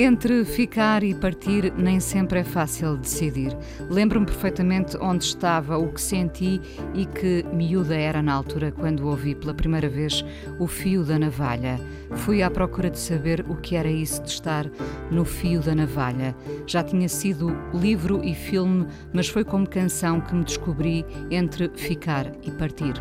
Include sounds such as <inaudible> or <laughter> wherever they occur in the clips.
Entre ficar e partir nem sempre é fácil decidir. Lembro-me perfeitamente onde estava, o que senti e que miúda era na altura quando ouvi pela primeira vez o fio da navalha. Fui à procura de saber o que era isso de estar no fio da navalha. Já tinha sido livro e filme, mas foi como canção que me descobri entre ficar e partir.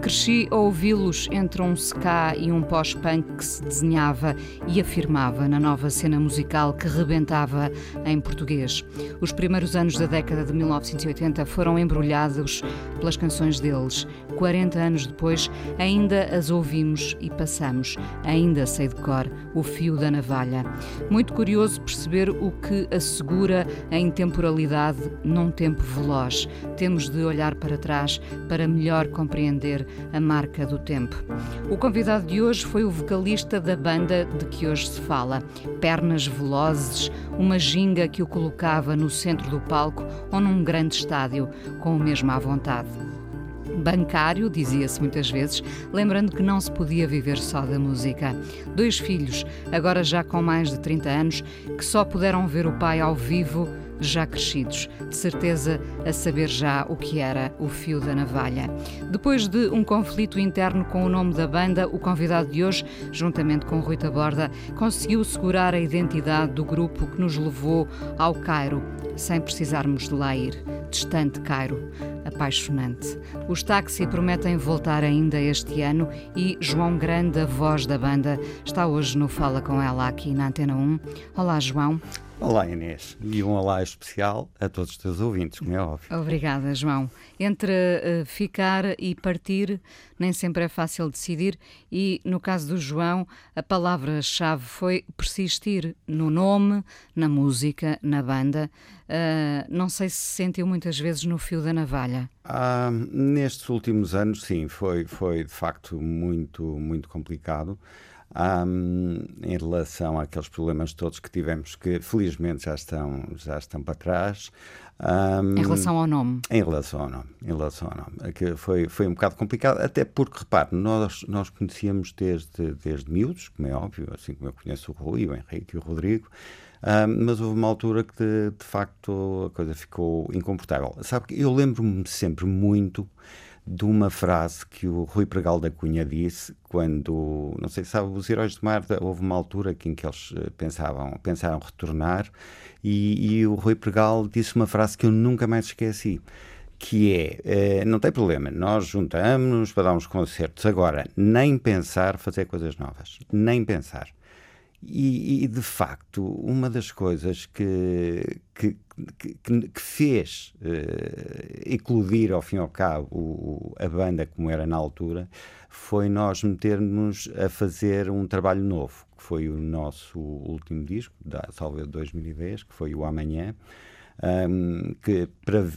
Cresci a ouvi-los entre um ska e um pós-punk que se desenhava e afirmava na nova cena musical que rebentava em português. Os primeiros anos da década de 1980 foram embrulhados pelas canções deles. 40 anos depois, ainda as ouvimos e passamos. Ainda sei de cor o fio da navalha. Muito curioso perceber o que assegura a intemporalidade num tempo veloz. Temos de olhar para trás para melhor compreender a marca do tempo. O convidado de hoje foi o vocalista da banda de que hoje se fala. Pernas velozes, uma ginga que o colocava no centro do palco ou num grande estádio, com o mesmo à vontade bancário, dizia-se muitas vezes, lembrando que não se podia viver só da música. Dois filhos, agora já com mais de 30 anos, que só puderam ver o pai ao vivo já crescidos, de certeza a saber já o que era o fio da navalha. Depois de um conflito interno com o nome da banda, o convidado de hoje, juntamente com Rui Taborda, conseguiu segurar a identidade do grupo que nos levou ao Cairo, sem precisarmos de lá ir. Distante Cairo, apaixonante. Os táxi prometem voltar ainda este ano e João Grande, a voz da banda, está hoje no Fala Com Ela aqui na Antena 1. Olá, João. Olá Inês e um olá especial a todos os teus ouvintes, como é óbvio. Obrigada, João. Entre uh, ficar e partir, nem sempre é fácil decidir, e no caso do João, a palavra-chave foi persistir no nome, na música, na banda. Uh, não sei se se sentiu muitas vezes no fio da navalha. Ah, nestes últimos anos, sim, foi, foi de facto muito, muito complicado um, em relação àqueles problemas todos que tivemos que felizmente já estão, já estão para trás. Um, em relação ao nome? Em relação ao nome, em relação ao nome. É que foi, foi um bocado complicado, até porque, repare, nós, nós conhecíamos desde, desde miúdos, como é óbvio, assim como eu conheço o Rui, o Henrique e o Rodrigo, um, mas houve uma altura que, de, de facto, a coisa ficou incomportável. Sabe que eu lembro-me sempre muito de uma frase que o Rui Pregal da Cunha disse quando, não sei se sabe, os Heróis do Mar, houve uma altura em que eles eh, pensavam, pensaram retornar e, e o Rui Pregal disse uma frase que eu nunca mais esqueci que é, eh, não tem problema, nós juntamos-nos para dar uns concertos, agora, nem pensar fazer coisas novas, nem pensar. E, e, de facto, uma das coisas que, que, que, que fez uh, eclodir ao fim e ao cabo o, a banda como era na altura foi nós metermos a fazer um trabalho novo, que foi o nosso último disco, da Salve de 2010, que foi o Amanhã, um, que para,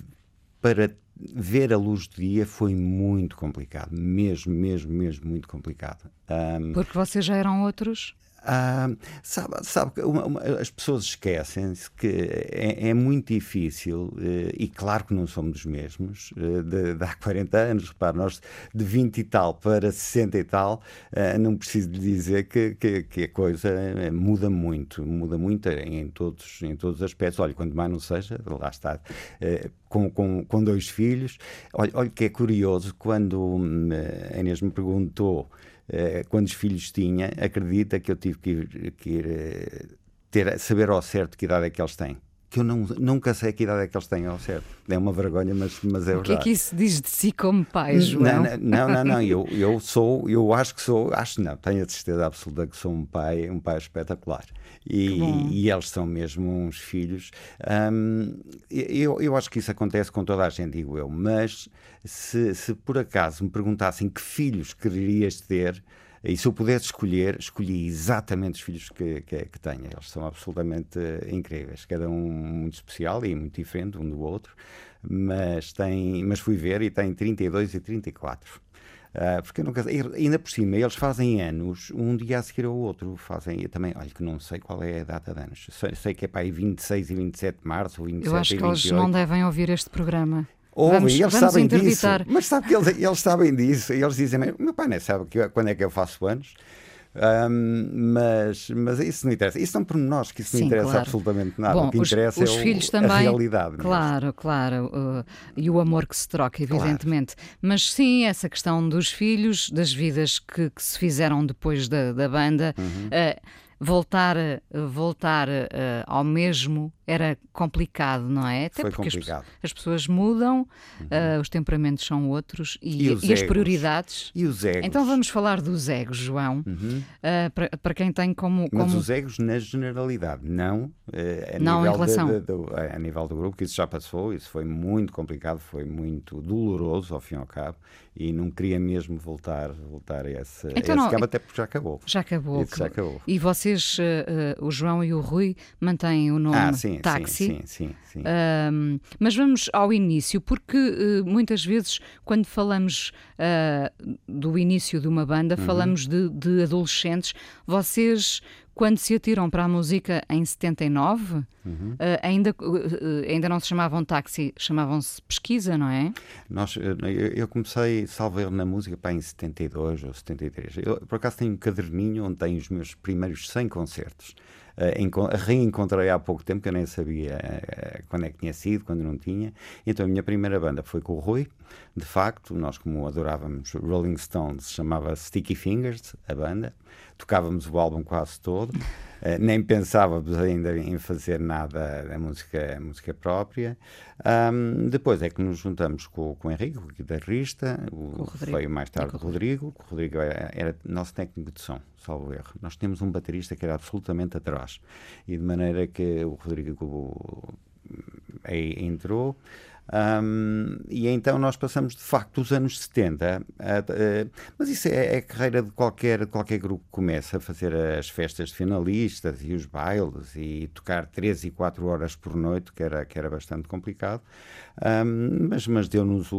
para ver a luz do dia foi muito complicado, mesmo, mesmo, mesmo muito complicado. Um, Porque vocês já eram outros? Ah, sabe, sabe uma, uma, as pessoas esquecem-se que é, é, muito difícil, eh, e claro que não somos os mesmos, eh, de, de, há 40 anos, repare, nós de 20 e tal para 60 e tal, eh, não preciso dizer que, que, que, a coisa muda muito, muda muito em todos, em todos os aspectos. Olha, quanto mais não seja, lá está, com, com, com dois filhos. Olha, olha que é curioso, quando hum, a Inês me perguntou eh, quantos filhos tinha, acredita que eu tive que ir, que ir eh, ter, saber ao certo que idade é que eles têm. Que eu não, nunca sei que idade é que eles têm ao certo. É uma vergonha, mas, mas é verdade. O que é que isso diz de si como pai, João? Não, não, não, não, eu, eu sou, eu acho que sou, acho não, tenho a certeza absoluta que sou um pai, um pai espetacular. E, e eles são mesmo uns filhos. Um, eu, eu acho que isso acontece com toda a gente, digo eu, mas se, se por acaso me perguntassem que filhos querias ter, E se eu pudesse escolher, escolhi exatamente os filhos que, que, que tenho. Eles são absolutamente incríveis, cada um muito especial e muito diferente um do outro, mas, tem, mas fui ver e tem 32 e 34. Uh, porque eu nunca ainda por cima eles fazem anos um dia a seguir ao outro fazem eu também olha que não sei qual é a data de anos sei, sei que é para aí 26 e 27 de março ou 27 eu acho que eles não devem ouvir este programa Ouvem, vamos, eles vamos sabem interditar. disso. Mas sabe que eles, eles sabem disso. Eles dizem, meu pai nem sabe que, quando é que eu faço anos. Um, mas, mas isso não interessa. Isso são pormenores que isso Sim, não interessa claro. absolutamente nada. Bom, o que os, interessa os é o, filhos a também, realidade. mesmo. Claro, claro. uh, e o amor que se troca, evidentemente. Mas sim, essa questão dos filhos, das vidas que, que se fizeram depois da, da banda. Uhum. uh, voltar, uh, voltar uh, ao mesmo era complicado, não é? Até Foi porque as, complicado. as pessoas mudam, Uhum. uh, os temperamentos são outros e, E e as prioridades. E os egos? Então vamos falar dos egos, João. Uhum. Uh, para, para quem tem como. Mas como... os egos na generalidade, não, eh, a, Não em nível relação. de- de- do- a nível do grupo, que isso já passou, isso foi muito complicado, foi muito doloroso ao fim e ao cabo, e não queria mesmo voltar, voltar a esse, a Então esse cabo, até porque já acabou. Já acabou. Isso já acabou. E vocês, uh, uh, o João e o Rui, mantêm o nome Ah, sim, táxi. sim, sim, sim. Um, mas vamos ao início, porque uh, muitas vezes, quando falamos uh, do início de uma banda, Uhum. falamos de, de adolescentes. Vocês, quando se atiram para a música em 79, Uhum. uh, ainda, uh, ainda não se chamavam táxi, chamavam-se pesquisa, não é? Nós, eu, eu comecei, salvo na música pá, em 72 ou 73. Eu, por acaso, tenho um caderninho onde tenho os meus primeiros 100 concertos. Uh, enco- reencontrei há pouco tempo, que eu nem sabia uh, quando é que tinha sido, quando não tinha. Então, a minha primeira banda foi com o Rui. De facto, nós, como adorávamos Rolling Stones, chamava Sticky Fingers, a banda. Tocávamos o álbum quase todo. Uh, <laughs> nem pensávamos ainda em fazer nada da música, música própria. Ahm, depois é que nos juntamos com, com o Henrique, o guitarrista, o, o veio mais tarde o Rodrigo. O Rodrigo era, era nosso técnico de som, salvo erro. Nós tínhamos um baterista que era absolutamente atroz. E de maneira que o Rodrigo aí entrou. Ahm, e então nós passamos de facto os anos 70, a- a- mas isso é, é a carreira de qualquer, qualquer grupo que começa a fazer as festas de finalistas e os bailes e tocar 3 e 4 horas por noite, que era, que era bastante complicado, Ahm, mas, mas deu-nos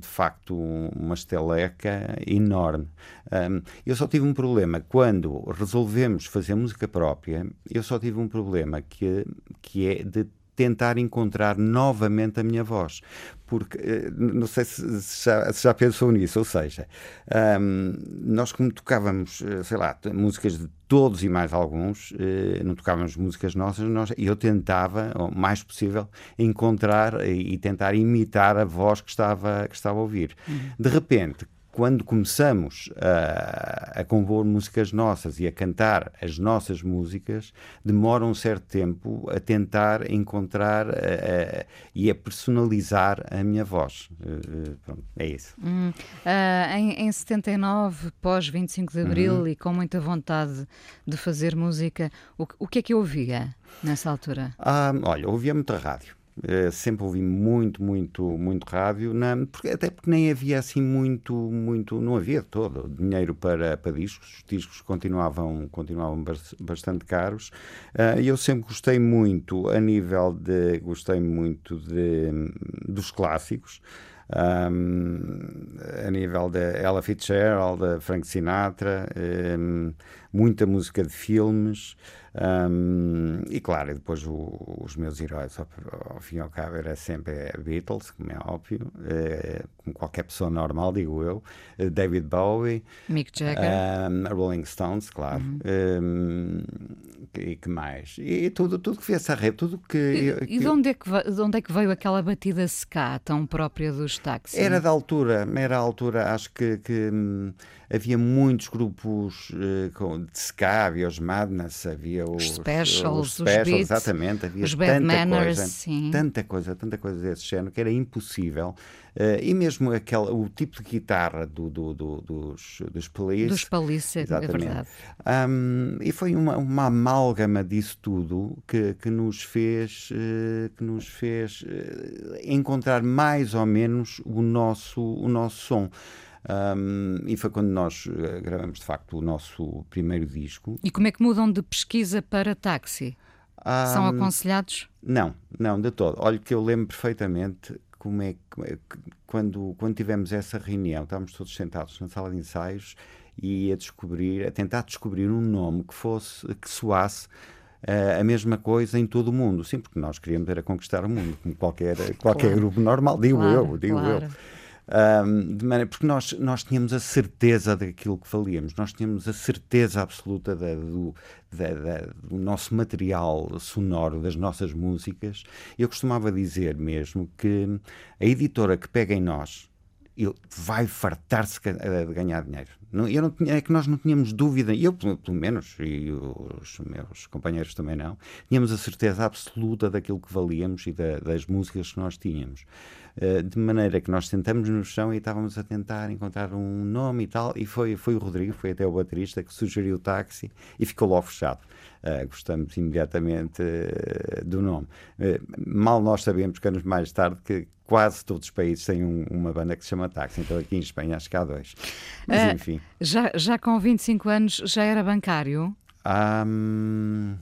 de facto uma esteleca enorme. Ahm, eu só tive um problema quando resolvemos fazer música própria, eu só tive um problema que, que é de tentar encontrar novamente a minha voz. Porque, eh, não sei se, já, se já pensou nisso, ou seja, ahm, nós como tocávamos, eh, sei lá, músicas de todos e mais alguns, eh, não tocávamos músicas nossas, nós, eu tentava, o mais possível, encontrar e, e tentar imitar a voz que estava, que estava a ouvir. De repente, quando começamos a, a compor músicas nossas e a cantar as nossas músicas, demora um certo tempo a tentar encontrar eh, eh, e a personalizar a minha voz. Eh, pronto, é isso. Hum, ah, em, em 79, pós 25 de Abril Uhum. e com muita vontade de fazer música, o, que- o que é que eu ouvia nessa altura? Ah, olha, ouvia muita rádio. Eh, sempre ouvi muito, muito, muito rádio, na- porque, até porque nem havia assim muito, muito, não havia todo dinheiro para, para discos, os discos continuavam, continuavam bas- bastante caros, e eu sempre gostei muito, a nível de, gostei muito de, dos clássicos, um, a nível da Ella Fitzgerald, da Frank Sinatra, um, muita música de filmes um, e claro, e depois o- os meus heróis ao, ao fim e ao cabo era sempre a Beatles, como é óbvio, eh, como qualquer pessoa normal, digo eu, eh, David Bowie, Mick Jagger? um, Rolling Stones, claro, um, e que mais? E, tudo, tudo que viesse à rede, tudo que, E, que- e de, onde é que, ve- de onde é que veio aquela batida ska tão própria dos táxis? Era da altura, era a altura, acho que, que, hum, havia muitos grupos eh, com, de ska, havia os Madness, havia os, Specials, os Specials, Beats, exatamente, havia os Bad tanta Manners, coisa, sim. tanta coisa, tanta coisa desse género que era impossível. Eh, e mesmo aquela, o tipo de guitarra do, do- do- dos, dos Police, Dos Police, é Exatamente. verdade. Um, e foi uma, uma amálgama disso tudo que, que nos fez, eh, que nos fez eh, encontrar mais ou menos o nosso, o nosso som. Um, e foi quando nós uh, gravamos de facto o nosso primeiro disco. E como é que mudam de pesquisa para táxi? Um, São aconselhados? Não, não, de todo. Olha que eu lembro perfeitamente como é que quando, quando tivemos essa reunião, estávamos todos sentados na sala de ensaios e a descobrir, a tentar descobrir um nome que fosse, que soasse uh, a mesma coisa em todo o mundo. Sim, porque nós queríamos era conquistar o mundo, como qualquer, qualquer claro. grupo normal, digo claro, eu, digo claro. eu. Um, de maneira, porque nós, nós tínhamos a certeza daquilo que falíamos, nós tínhamos a certeza absoluta da, do, da, da, do nosso material sonoro, das nossas músicas. Eu costumava dizer mesmo que a editora que pega em nós ele vai fartar-se de ganhar dinheiro. Eu não tinha, é que nós não tínhamos dúvida, eu pelo, menos, e os meus companheiros também não, tínhamos a certeza absoluta daquilo que valíamos e da, das músicas que nós tínhamos. Uh, de maneira que nós sentamos no chão e estávamos a tentar encontrar um nome e tal, e foi, foi o Rodrigo, foi até o baterista que sugeriu o táxi e ficou logo fechado. Uh, gostamos imediatamente uh, do nome. mal nós sabemos que anos mais tarde que quase todos os países têm um, uma banda que se chama Táxi, então aqui em Espanha acho que há dois. Mas enfim. Já, já com 25 anos já era bancário? Um,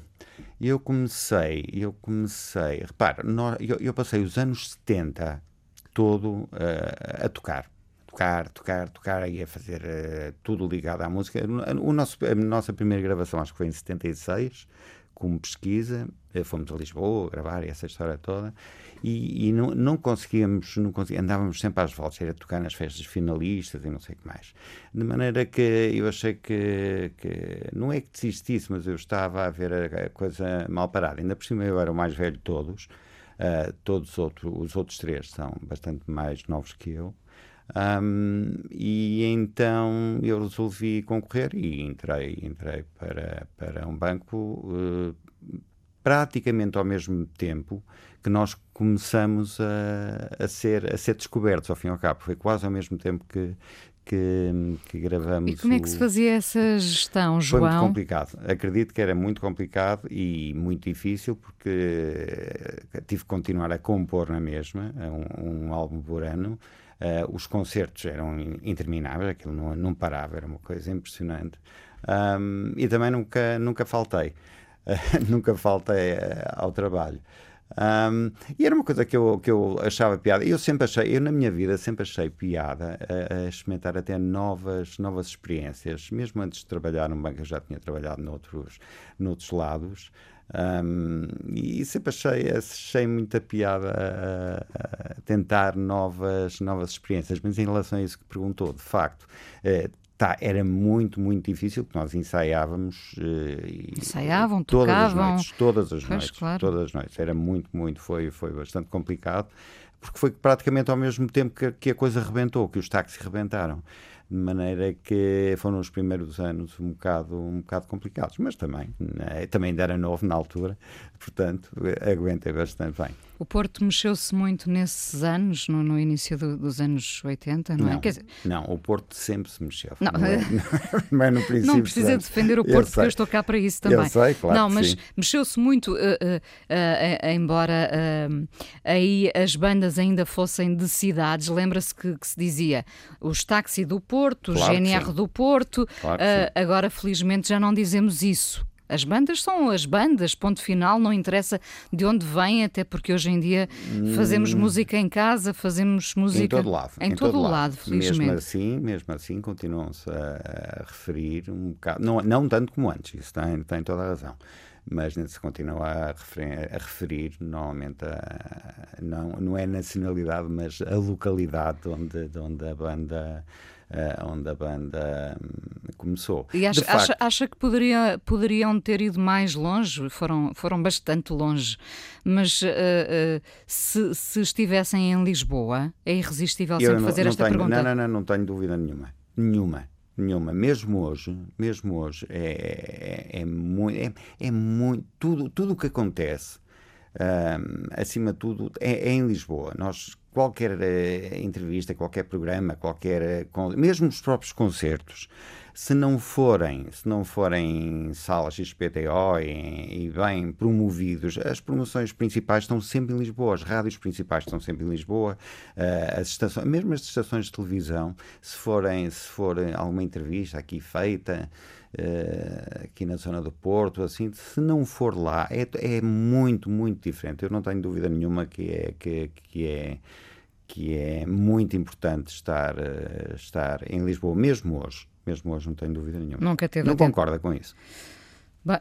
eu comecei, eu comecei, repara, nós, eu, eu, passei os anos 70 todo a tocar. Tocar, tocar, tocar e a fazer uh, tudo ligado à música. O nosso, a nossa primeira gravação acho que foi em 76, como pesquisa, fomos a Lisboa gravar essa história toda e, e não, não, conseguíamos, não conseguíamos, andávamos sempre às voltas, era tocar nas festas finalistas e não sei o que mais. De maneira que eu achei que, que não é que desistisse, mas eu estava a ver a, a coisa mal parada. Ainda por cima eu era o mais velho de todos, uh, todos outro, os outros três são bastante mais novos que eu. Um, e então eu resolvi concorrer e entrei, entrei para, para um banco uh, praticamente ao mesmo tempo que nós começamos a, a, ser, a ser descobertos, ao fim e ao cabo. Foi quase ao mesmo tempo que, que, que, gravamos. E como é que se fazia essa gestão, João? Foi muito complicado. Acredito que era muito complicado e muito difícil, porque tive que continuar a compor na mesma, um, um álbum por ano. Uh, os concertos eram intermináveis, aquilo não, não parava, era uma coisa impressionante. Um, e também nunca, nunca faltei. <laughs> nunca faltei eh, ao trabalho. Um, e era uma coisa que eu, que eu achava piada. Eu sempre achei, eu na minha vida sempre achei piada a, a, experimentar até novas, novas experiências. Mesmo antes de trabalhar num banco, eu já tinha trabalhado noutros, noutros lados. Um, e sempre achei, achei muita piada a, a, tentar novas, novas experiências. Mas em relação a isso que perguntou, de facto, eh, Tá, era muito, muito difícil, porque nós ensaiávamos. Uh, Ensaiavam, todas tocavam. As noites, todas as pois, noites. Claro. Todas as noites. Era muito, muito, foi, foi bastante complicado, porque foi praticamente ao mesmo tempo que, que a coisa rebentou, que os táxis rebentaram de maneira que foram os primeiros anos um bocado, um bocado complicados, mas também, né, também ainda era novo na altura, portanto, aguentei bastante bem. O Porto mexeu-se muito nesses anos, no, no início do, dos anos 80, não, não é? Dizer... Não, o Porto sempre se mexeu. Não, não, é, <laughs> não é no princípio. Não precisa defender o Porto, eu porque eu estou cá para isso também. Eu sei, claro. Não, mas mexeu-se muito, uh, uh, uh, embora aí as bandas ainda fossem de cidades. Lembra-se que, que, se dizia os táxi do Porto, claro o GNR do Porto. Claro agora, felizmente, já não dizemos isso. As bandas são as bandas, ponto final, não interessa de onde vêm, até porque hoje em dia fazemos hum. música em casa, fazemos música. Em todo lado. Em, em todo, todo, lado, lado felizmente. Mesmo assim, mesmo assim continuam-se a, a, referir um bocado, não, não tanto como antes, isso tem, tem toda a razão mas se continua a referir, a referir normalmente a, não, não é nacionalidade, mas a localidade onde, de onde a banda uh, onde a banda um, começou. E acha, facto, acha, acha, que poderia, poderiam ter ido mais longe? Foram, foram bastante longe, mas uh, uh, se, se estivessem em Lisboa, é irresistível sempre não, fazer não esta tenho, pergunta. Não, não, não, não tenho dúvida nenhuma. Nenhuma nenhuma. Mesmo hoje, mesmo hoje, é, é, é muito, é, é, muito tudo, tudo o que acontece acima de tudo, é, é, em Lisboa. Nós, qualquer uh, entrevista, qualquer programa, qualquer, uh, mesmo os próprios concertos, se não forem, se não forem salas XPTO e, e, bem promovidos, as promoções principais estão sempre em Lisboa, as rádios principais estão sempre em Lisboa, uh, as estações, mesmo as estações de televisão, se forem, se for alguma entrevista aqui feita, Uh, aqui na zona do Porto, assim, se não for lá, é, é muito, muito diferente. Eu não tenho dúvida nenhuma que é, que, que é, que é muito importante estar, uh, estar em Lisboa, mesmo hoje. Mesmo hoje, não tenho dúvida nenhuma. Nunca teve Não concorda com isso?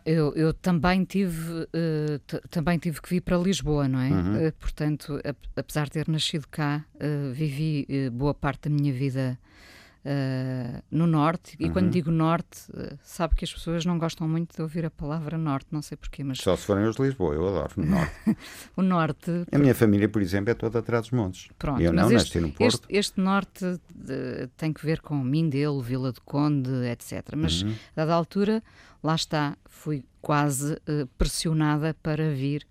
Eu, eu, também tive uh, também tive que vir para Lisboa, não é? Uhum. Uh, portanto, apesar de ter nascido cá, uh, vivi boa parte da minha vida uh, no norte. E uhum. quando digo norte, uh, sabe que as pessoas não gostam muito de ouvir a palavra norte, não sei porquê, mas. Só se forem os de Lisboa, eu adoro o norte. <laughs> o norte. A minha família, por exemplo, é toda atrás dos montes. Pronto, eu não este, nasci no Porto. Este, este norte uh, tem que ver com Mindelo, Vila do Conde, etc. Mas, uhum. a dada altura, lá está, fui quase pressionada para vir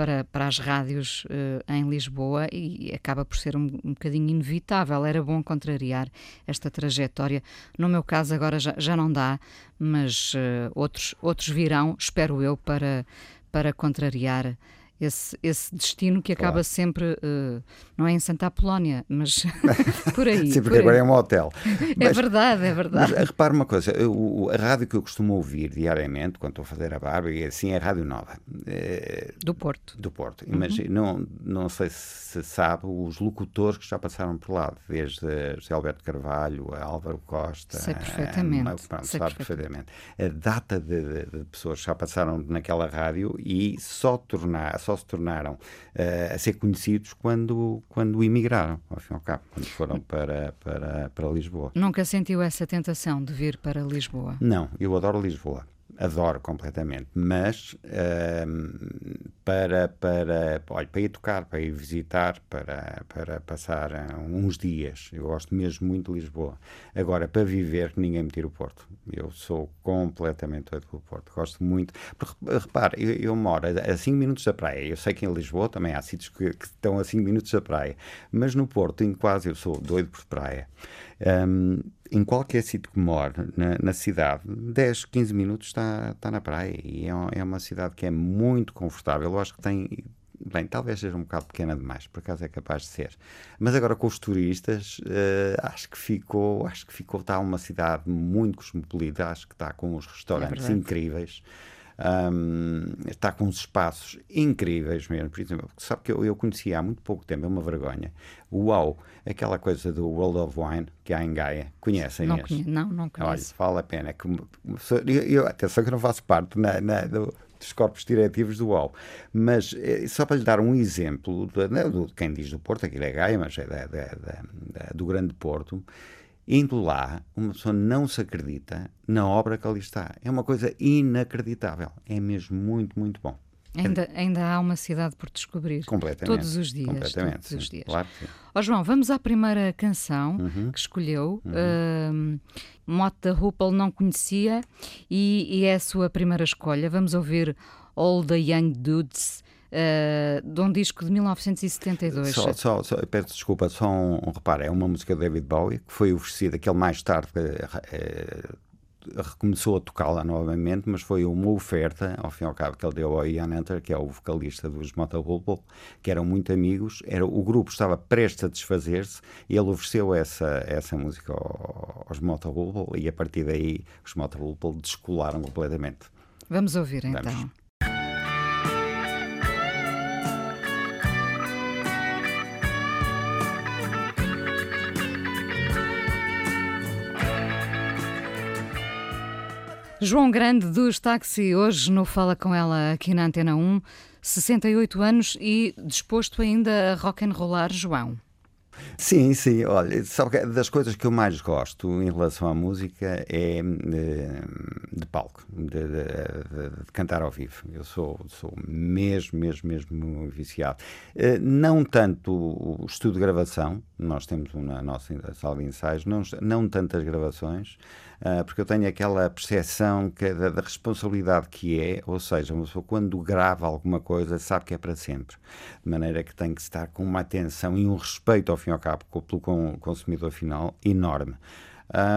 para, para as rádios uh, em Lisboa e acaba por ser um, um bocadinho inevitável. Era bom contrariar esta trajetória. No meu caso, agora já, já não dá, mas uh, outros, outros virão, espero eu, para, para contrariar esse, esse destino que acaba claro. sempre, uh, não é em Santa Apolónia, mas <laughs> por aí. Sim, porque agora é um hotel. <laughs> é mas, verdade, é verdade. Mas, repare uma coisa, eu, a rádio que eu costumo ouvir diariamente, quando estou a fazer a barba, e assim é a Rádio Nova. É, do Porto. Do Porto. Uhum. Mas não, não sei se sabe os locutores que já passaram por lá, desde José Alberto Carvalho, a Álvaro Costa. Sei perfeitamente. A, pronto, sei sabe perfeitamente. perfeitamente. A data de, de, de, pessoas que já passaram naquela rádio e só tornar, só se tornaram uh, a ser conhecidos quando, quando emigraram, ao fim e ao cabo, quando foram para, para, para Lisboa. Nunca sentiu essa tentação de vir para Lisboa? Não, eu adoro Lisboa adoro completamente, mas uh, para, para, olha, para ir tocar, para ir visitar, para, para passar uns dias, eu gosto mesmo muito de Lisboa. Agora, para viver, que ninguém me tira o Porto. Eu sou completamente doido pelo Porto, gosto muito. Porque, repare, eu, eu, moro a 5 minutos da praia, eu sei que em Lisboa também há sítios que, que estão a 5 minutos da praia, mas no Porto, em quase, eu sou doido por praia. Um, em qualquer sítio que more na, na, cidade, 10, 15 minutos está, está na praia e é, é, uma cidade que é muito confortável. Eu acho que tem. Bem, talvez seja um bocado pequena demais, por acaso é capaz de ser. Mas agora com os turistas, uh, acho que ficou, acho que ficou, está uma cidade muito cosmopolita, acho que está com os restaurantes é incríveis. Um, está com uns espaços incríveis mesmo. Por exemplo, sabe que eu, eu conhecia há muito pouco tempo, é uma vergonha. Uau, aquela coisa do World of Wine que há em Gaia. Conhecem não, conhe não, não conheço. Olha, vale a pena. Que, eu, eu, atenção que não faço parte na, na, do, dos corpos diretivos do UAU. Mas eh, só para lhe dar um exemplo, de, do, quem diz do Porto, aquilo é Gaia, mas é da, da, da, do Grande Porto. Indo lá, uma pessoa não se acredita na obra que ali está. É uma coisa inacreditável. É mesmo muito, muito bom. Ainda, ainda há uma cidade por descobrir. Completamente. Todos os dias. Completamente. Todos os dias. Claro que oh, João, vamos à primeira canção uhum. que escolheu. Uhum. Uh, Mote da Rupel não conhecia e, e, é a sua primeira escolha. Vamos ouvir All the Young Dudes uh, de um disco de 1972. Só, só, só peço desculpa, só um, um reparo, é uma música de David Bowie que foi oferecida, que ele mais tarde uh, recomeçou a tocá-la novamente, mas foi uma oferta, ao fim e ao cabo, que ele deu ao Ian Hunter, que é o vocalista dos Motor que eram muito amigos. Era, o grupo estava prestes a desfazer-se e ele ofereceu essa, essa música aos Motor e a partir daí os Motor descolaram completamente. Vamos ouvir Vamos. então. João Grande dos Táxi, hoje no Fala Com Ela aqui na Antena 1, 68 anos e disposto ainda a rock and rollar, João. Sim, sim. Olha, sabe que das coisas que eu mais gosto em relação à música é de, eh, de palco, de, de, de, cantar ao vivo. Eu sou, sou mesmo, mesmo, mesmo viciado. Eh, não tanto o estudo de gravação, nós temos uma nossa sala de ensaios, não, não tantas gravações, uh, porque eu tenho aquela percepção que, é da, da, responsabilidade que é, ou seja, uma pessoa quando grava alguma coisa sabe que é para sempre, de maneira que tem que estar com uma atenção e um respeito, ao fim e ao cabo, pelo consumidor final enorme.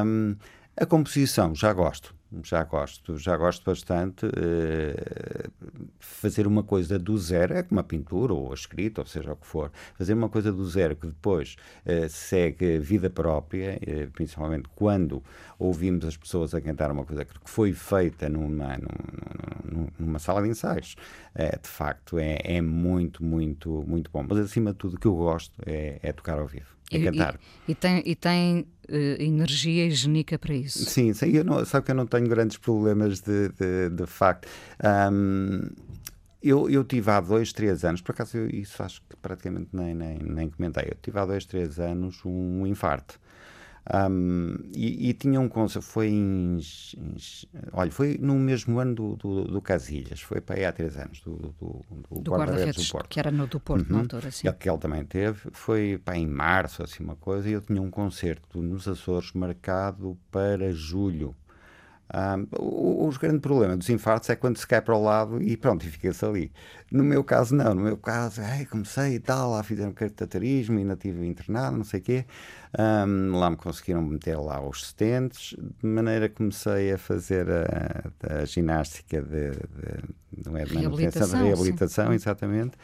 Um, a composição, já gosto já gosto, já gosto bastante. Uh, fazer uma coisa do zero, é como a pintura ou a escrita, ou seja o que for, fazer uma coisa do zero que depois uh, segue vida própria, uh, principalmente quando ouvimos as pessoas a cantar uma coisa que foi feita numa, numa, numa sala de ensaios, de facto é, é, muito, muito, muito bom. Mas acima de tudo, o que eu gosto é, é tocar ao vivo, é e, cantar. E, e tem, e tem energia higiênica para isso. Sim, sim eu não, sabe que eu não tenho grandes problemas de, de, de facto. Um, eu, eu tive há dois, três anos, por acaso eu, isso acho que praticamente nem, nem, nem comentei, eu tive há dois, três anos um infarto. Um, e, e, tinha um conceito, foi em, em, olha, foi no mesmo ano do, do, do Casilhas, foi para aí há três anos, do, do, do, do guarda-redes do Porto. Que era no do Porto, uhum. na altura, sim. Que ele também teve, foi para em março, assim uma coisa, e eu tinha um concerto nos Açores marcado para julho. Um, o, o, grande problema dos infartos é quando se cai para o lado e pronto, e fica-se ali. No meu caso, não. No meu caso, ai, comecei e tal, lá fizeram catetarismo, ainda estive internado, não sei o quê. Um, lá me conseguiram meter lá os stents, de maneira que comecei a fazer a, a ginástica de, de, não é, de manutenção, de reabilitação, sim. exatamente.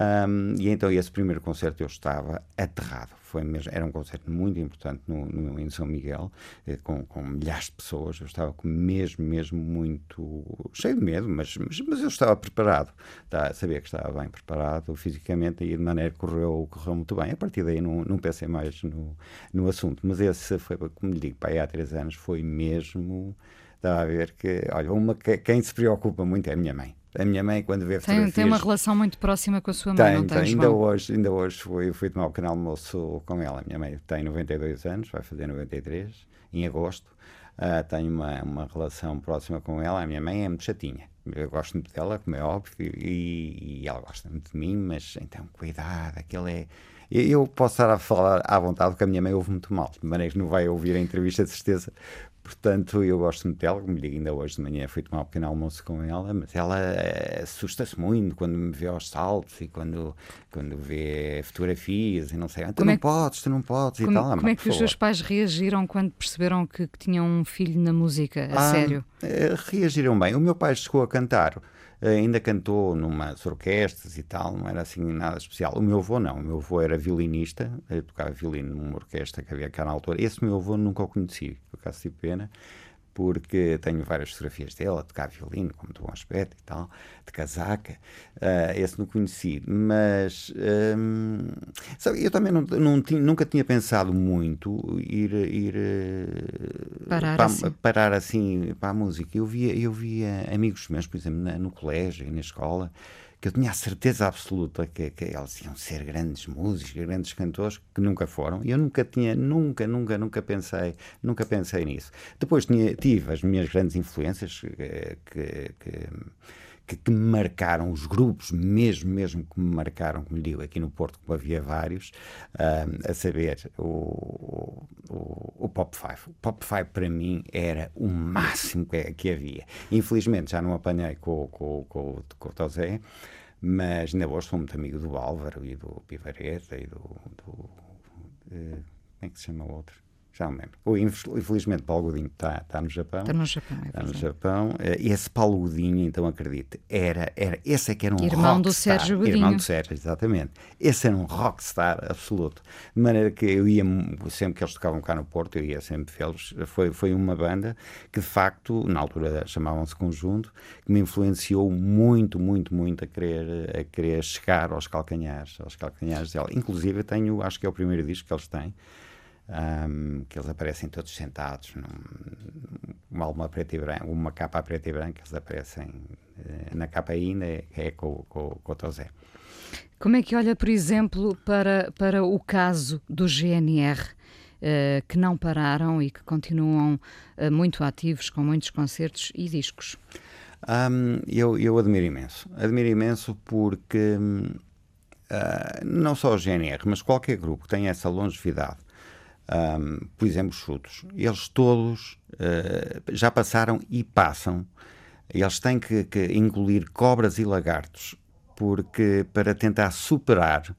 Um, e então esse primeiro concerto eu estava aterrado. Foi mesmo, era um concerto muito importante no, no em São Miguel, eh, com, com, milhares de pessoas. Eu estava mesmo, mesmo muito cheio de medo, mas, mas, mas eu estava preparado. Tá, sabia que estava bem preparado fisicamente e de maneira que correu, correu muito bem. A partir daí não, não pensei mais no, no assunto. Mas esse foi, como lhe digo, pai, há três anos foi mesmo. Estava a ver que, olha, uma, quem se preocupa muito é a minha mãe a minha mãe, quando vê fotografias... Tem, tem uma relação muito próxima com a sua mãe, tem, não tem, tem. Ainda hoje, ainda hoje fui, fui tomar o canal almoço com ela. A minha mãe tem 92 anos, vai fazer 93, em agosto. Uh, tenho uma, uma relação próxima com ela. A minha mãe é muito chatinha. Eu gosto muito dela, como é óbvio, e, e ela gosta muito de mim, mas então, cuidado, aquele é... Eu posso estar a falar à vontade porque a minha mãe ouve muito mal, de maneira que não vai ouvir a entrevista de certeza, Portanto, eu gosto muito dela, como lhe digo, ainda hoje de manhã fui tomar um pequeno almoço com ela, mas ela eh, assusta-se muito quando me vê aos saltos e quando, quando vê fotografias e não sei, ah, tu como não é que, podes, tu não podes como, e tal. Como é que os seus pais reagiram quando perceberam que, que tinham um filho na música, a ah, sério? Eh, reagiram bem. O meu pai chegou a cantar ainda cantou numas orquestras e tal, não era assim nada especial. O meu avô não, o meu avô era violinista, tocava violino numa orquestra que havia cá na altura. Esse meu avô nunca o conheci, tive pena porque tenho várias fotografias dele a tocar violino, com muito bom aspecto e tal, de casaca. Uh, esse não conheci, mas um, sabe, eu também não, não tinha, nunca tinha pensado muito ir, ir eh, parar, para, assim. parar assim para a música. Eu via, eu via amigos meus, por exemplo, na, no colégio e na escola que eu tinha a certeza absoluta que, que eles iam ser grandes músicos, grandes cantores, que nunca foram. E eu nunca tinha, nunca, nunca, nunca pensei, nunca pensei nisso. Depois tinha, tive as minhas grandes influências eh, que, que, que, que, me marcaram, os grupos mesmo, mesmo que me marcaram, como lhe digo, aqui no Porto, como havia vários, uh, a saber, o, o, o, Pop Five. O Pop Five para mim era o máximo que, que havia. Infelizmente já não apanhei com, com, com, com o Tosé, mas ainda hoje sou muito amigo do Álvaro e do Pivareta e do. do uh, como é que se chama o outro? Já me lembro. O, infelizmente, Paulo Godinho está, está no Japão. Está no Japão, é Está no Japão. Eh, e esse Paulo Godinho, então acredite, era, era, esse é que era um Irmão rockstar. do Sérgio Godinho. Irmão do Sérgio, exatamente. Esse era um rockstar absoluto. De maneira que eu ia, sempre que eles tocavam cá no Porto, eu ia sempre vê-los. Foi, foi uma banda que, de facto, na altura chamavam-se Conjunto, que me influenciou muito, muito, muito a querer, a querer chegar aos calcanhares, aos calcanhares dela. Inclusive, eu tenho, acho que é o primeiro disco que eles têm, um, que eles aparecem todos sentados numa uma preta e branca, uma capa a preto e branco, eles aparecem uh, na capa ainda é, é com, com, com o Tozé. Como é que olha, por exemplo, para, para o caso do GNR? Uh, eh, que não pararam e que continuam uh, muito ativos, com muitos concertos e discos? Um, eu, eu admiro imenso. Admiro imenso porque uh, não só o GNR, mas qualquer grupo que tenha essa longevidade Um, por exemplo, os chutos. Eles todos uh, já passaram e passam. Eles têm que, que, engolir cobras e lagartos porque para tentar superar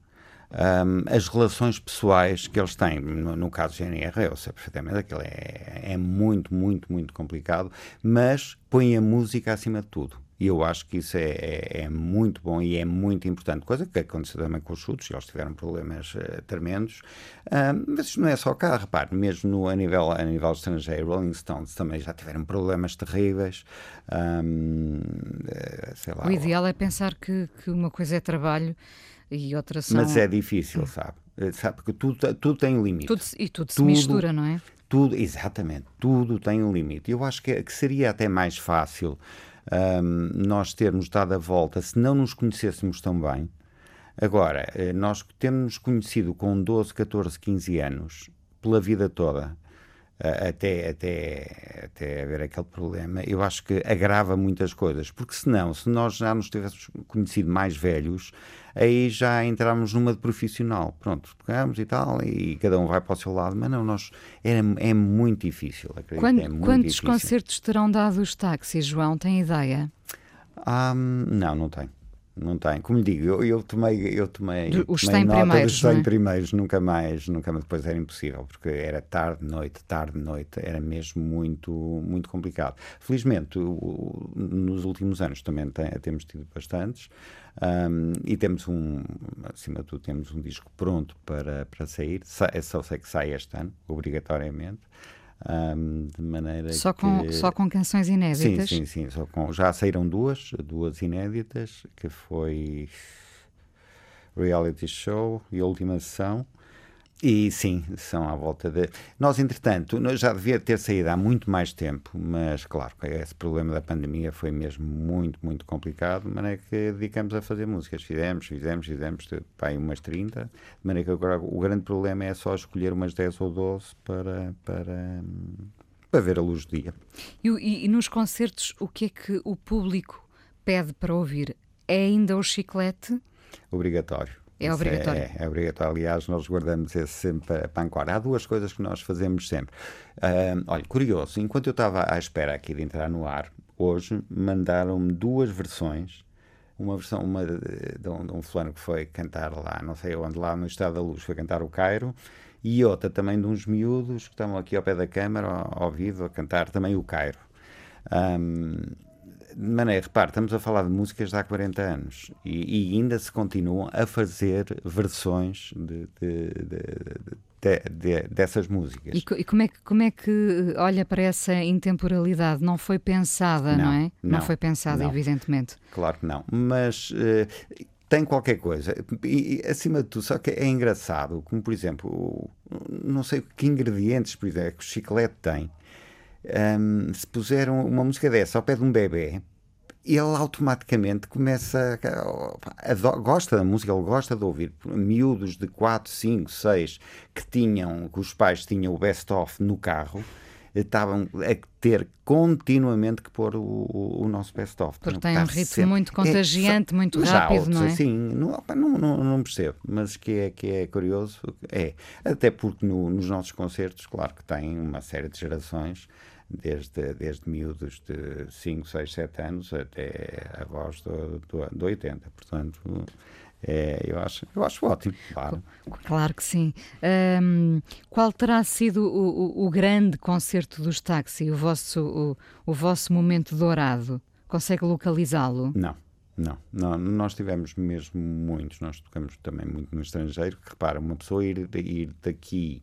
um, as relações pessoais que eles têm. No, no caso do GNR, eu sei perfeitamente, aquilo é, é muito, muito, muito complicado, mas põe a música acima de tudo. E eu acho que isso é, é, é, muito bom e é muito importante. Coisa que aconteceu também com os chutes, eles tiveram problemas uh, tremendos. Uh, mas isto não é só cá, repare, mesmo no, a, nível, a nível estrangeiro, Rolling Stones também já tiveram problemas terríveis. Um, uh, lá, o ideal é pensar que, que uma coisa é trabalho e outra são... Mas é difícil, sabe? Eh, sabe, porque tudo, tudo tem um limite. Tudo, e tudo, tudo se mistura, não é? Tudo, exatamente, tudo tem um limite. Eu acho que, que seria até mais fácil um, nós termos dado a volta se não nos conhecêssemos tão bem. Agora, eh, nós temos conhecido com 12, 14, 15 anos, pela vida toda, até, até, até haver aquele problema, eu acho que agrava muitas coisas, porque senão, se nós já nos tivéssemos conhecido mais velhos, aí já entramos numa de profissional. Pronto, pegamos e tal, e cada um vai para o seu lado, mas não, nós, é, é muito difícil. Acredito, Quando, é muito quantos difícil. concertos terão dado os táxis, João? Tem ideia? Ah, não, não tenho. Não tem. Como lhe digo, eu, eu tomei, eu tomei, os tomei 100 nota primeiros, dos 100 é? primeiros, nunca mais, nunca mais depois era impossível, porque era tarde, noite, tarde, noite, era mesmo muito, muito complicado. Felizmente, o, nos últimos anos também tem, temos tido bastantes um, e temos um, acima de tudo, temos um disco pronto para, para sair, Sa só sei que sai este ano, obrigatoriamente. Um, de maneira só com, que... só com canções inéditas? Sim, sim, sim. Com... Já saíram duas, duas inéditas, que foi Reality Show e a Última Sessão. E sim, são à volta de. Nós, entretanto, já devia ter saído há muito mais tempo, mas claro, esse problema da pandemia foi mesmo muito, muito complicado. De maneira que dedicamos a fazer músicas. Fizemos, fizemos, fizemos, pai, umas 30. De maneira que agora o grande problema é só escolher umas 10 ou 12 para, para, para ver a luz do dia. E, e, e nos concertos, o que é que o público pede para ouvir? É ainda o chiclete? Obrigatório. É obrigatório. É, é, obrigatório. Aliás, nós guardamos esse sempre para, para Há duas coisas que nós fazemos sempre. Uh, olha, curioso, enquanto eu estava à espera aqui de entrar no ar, hoje mandaram-me duas versões. Uma versão, uma de, de, um, de um fulano que foi cantar lá, não sei onde, lá no Estado da Luz, foi cantar o Cairo, e outra também de uns miúdos que estão aqui ao pé da câmara, ao, ao vivo, a cantar também o Cairo. Um, de maneira, repare, estamos a falar de músicas de há 40 anos e, e ainda se continuam a fazer versões de, de, de, dessas músicas. E, e, como, é que, como é que olha para essa intemporalidade? Não foi pensada, não, não é? Não, não, foi pensada, não. evidentemente. Claro que não, mas uh, tem qualquer coisa. E, acima de tudo, só que é engraçado, como por exemplo, não sei que ingredientes, por exemplo, que o chiclete tem um, se puseram uma música dessa ao pé de um bebê, ele automaticamente começa a, a, a, gosta da música, ele gosta de ouvir miúdos de 4, 5, 6 que tinham, que os pais tinham o best-of no carro, estavam a ter continuamente que pôr o, o, o nosso best-of. Porque tem um ritmo sempre... muito contagiante, é, muito rápido, outros, não é? Sim, não, não, não, não, percebo, mas que é, que é curioso, é. Até porque no, nos nossos concertos, claro que tem uma série de gerações desde, desde miúdos de 5, 6, 7 anos até a voz do, do, do 80. Portanto, é, eu, acho, eu acho ótimo, claro. Claro que sim. Um, qual terá sido o, o, o, grande concerto dos táxi, o vosso, o, o vosso momento dourado? Consegue localizá-lo? Não. Não, não, nós tivemos mesmo muitos, nós tocamos também muito no estrangeiro, que repara, uma pessoa ir, ir daqui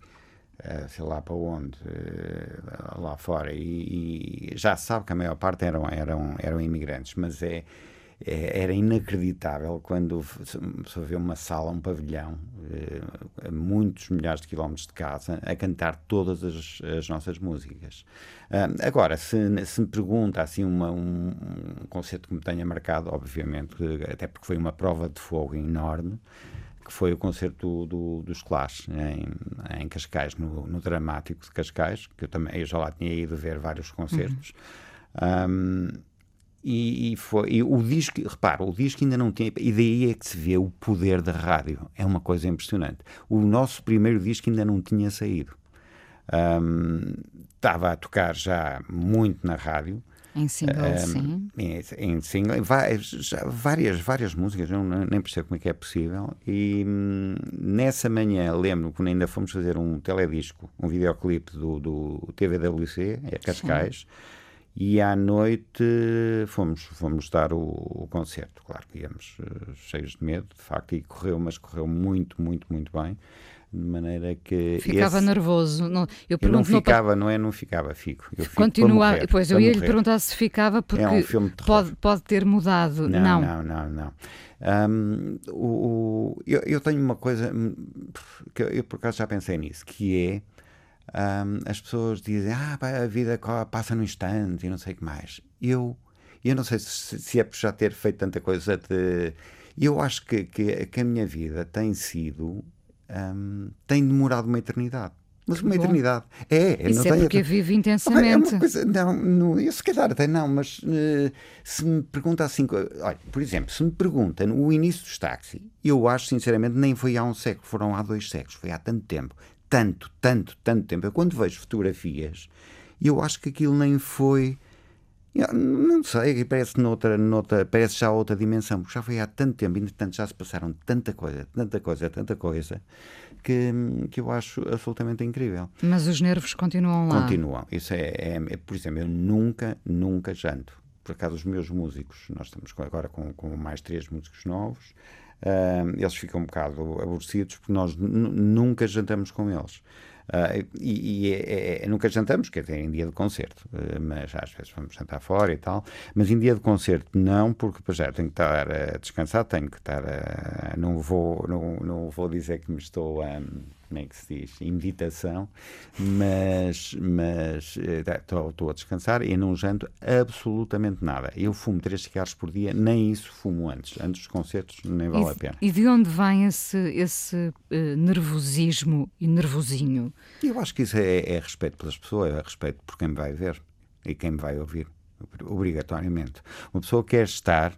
sei lá para onde, uh, lá fora, e, e, já sabe que a maior parte eram, eram, eram imigrantes, mas é, é era inacreditável quando se vê uma sala, um pavilhão, uh, a muitos milhares de quilómetros de casa, a cantar todas as, as nossas músicas. agora, se, se me pergunta assim uma, um, um concerto que me tenha marcado, obviamente, até porque foi uma prova de fogo enorme, que foi o concerto do, do, dos Clash em, em Cascais, no, no, Dramático de Cascais, que eu também eu já lá tinha ido ver vários concertos. Uhum. Um, e, e, foi, e o disco, repara, o disco ainda não tinha, e daí é que se vê o poder da rádio, é uma coisa impressionante. O nosso primeiro disco ainda não tinha saído. Um, estava a tocar já muito na rádio. Em single, um, sim. Em, em single, várias, várias músicas, não, nem percebo como é que é possível. E hum, nessa manhã, lembro que ainda fomos fazer um teledisco, um videoclipe do, do TVWC, é Cascais. Sim e à noite fomos, fomos dar o, o concerto. Claro que íamos uh, cheios de medo, de facto, e correu, mas correu muito, muito, muito bem. De maneira que. Ficava esse... nervoso. Não, eu, eu não ficava, não é? Não ficava, fico. Eu fico Continua, morrer, pois eu ia lhe perguntar se ficava, porque é um pode, pode ter mudado. Não, não, não, não. não. Um, o, o, eu, eu tenho uma coisa hum, que eu por acaso já pensei nisso, que é um, as pessoas dizem, ah, a vida passa num instante e não sei o que mais. Eu, eu não sei se, se é por já ter feito tanta coisa de... Eu acho que, que, que a minha vida tem sido... Um, tem demorado uma eternidade. Mas uma Bom. eternidade. É, Isso não é porque vive intensamente. É coisa, não, não, eu se calhar até não, mas uh, se me pergunta assim, olha, por exemplo, se me pergunta o início dos táxis, eu acho sinceramente nem foi há um século, foram há dois séculos, foi há tanto tempo tanto, tanto, tanto tempo. Eu quando vejo fotografias, eu acho que aquilo nem foi. Eu não sei, parece, noutra, noutra, parece já outra dimensão, porque já foi há tanto tempo, entretanto já se passaram tanta coisa, tanta coisa, tanta coisa, que, que eu acho absolutamente incrível. Mas os nervos continuam lá. Continuam. Isso é, é, é por exemplo, eu nunca, nunca janto. Por acaso, os meus músicos, nós estamos agora com, com mais três músicos novos, uh, eles ficam um bocado aborrecidos porque nós nunca jantamos com eles. Uh, e, e é, é, é, nunca jantamos, quer dizer, em dia de concerto, uh, mas às vezes vamos jantar fora e tal. Mas em dia de concerto, não, porque já tenho que estar a descansar, tenho que estar a. Não vou, não, não vou dizer que me estou a. Um, como é que se diz, em meditação, mas, mas estou eh, a descansar e não janto absolutamente nada. Eu fumo três cigarros por dia, nem isso fumo antes. Antes dos concertos nem vale e, a pena. E de onde vem esse, esse uh, nervosismo e nervosinho? Eu acho que isso é, é respeito pelas pessoas, é respeito por quem me vai ver e quem me vai ouvir, obrigatoriamente. Uma pessoa quer estar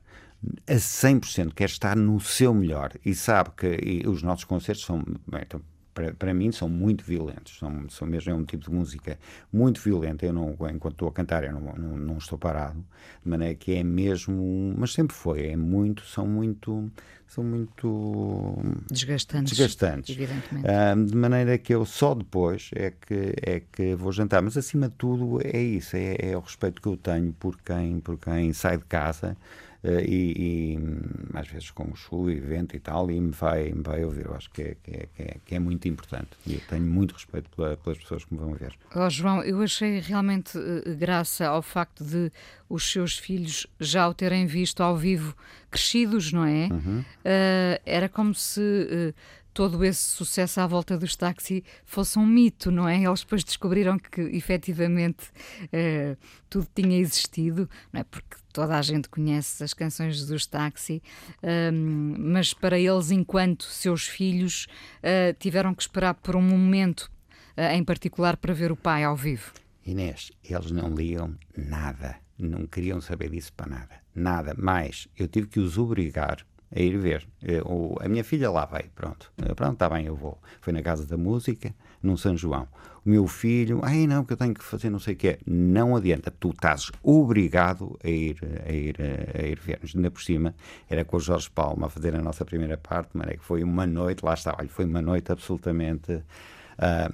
a 100%, quer estar no seu melhor e sabe que os nossos concertos são. Bem, então, para, para mim são muito violentos, são, são mesmo é um tipo de música muito violenta. Eu não, enquanto estou a cantar, eu não, não, não, estou parado, de maneira que é mesmo, mas sempre foi, é muito, são muito, são muito desgastantes, desgastantes. evidentemente. Uh, de maneira que eu só depois é que é que vou jantar, mas acima de tudo é isso, é, é o respeito que eu tenho por quem, por quem sai de casa e, e, às vezes com o show, evento e tal, e me vai, me vai ouvir. Eu acho que é, que é, que é, que é muito importante e eu tenho muito respeito pela, pelas pessoas que me vão ver. Oh, João, eu achei realmente uh, graça ao facto de os seus filhos já o terem visto ao vivo crescidos, não é? Uhum. Uh, era como se todo esse sucesso à volta dos táxi fosse um mito, não é? Eles depois descobriram que efetivamente uh, tudo tinha existido, não é? Porque toda a gente conhece as canções dos táxi, um, mas para eles, enquanto seus filhos, uh, tiveram que esperar por um momento uh, em particular para ver o pai ao vivo. Inês, eles não liam nada, não queriam saber disso para nada, nada. Mas eu tive que os obrigar a ir ver. Eu, a minha filha lá vai, pronto. Pronto, está bem, eu vou. Foi na Casa da Música, num São João. O meu filho, ai não, que eu tenho que fazer não sei o quê. Não adianta, tu estás obrigado a ir, a ir, a ir ver. Ainda por cima, era com o Jorge Palma a fazer a nossa primeira parte, mas é que foi uma noite, lá está, olha, foi uma noite absolutamente uh,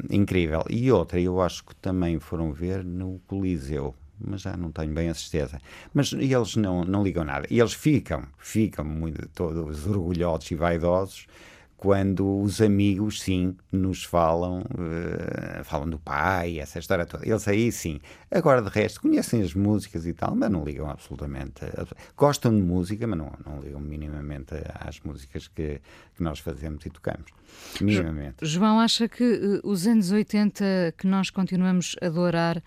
incrível. E outra, eu acho que também foram ver no Coliseu mas já não tenho bem a certeza. Mas eles não, não ligam nada. E eles ficam, ficam muito, todos orgulhosos e vaidosos quando os amigos, sim, nos falam, uh, falam do pai, essa história toda. Eles aí, sim. Agora, de resto, conhecem as músicas e tal, mas não ligam absolutamente. Gostam de música, mas não, não ligam minimamente às músicas que, que nós fazemos e tocamos. Minimamente. João, acha que uh, os anos 80 que nós continuamos a adorar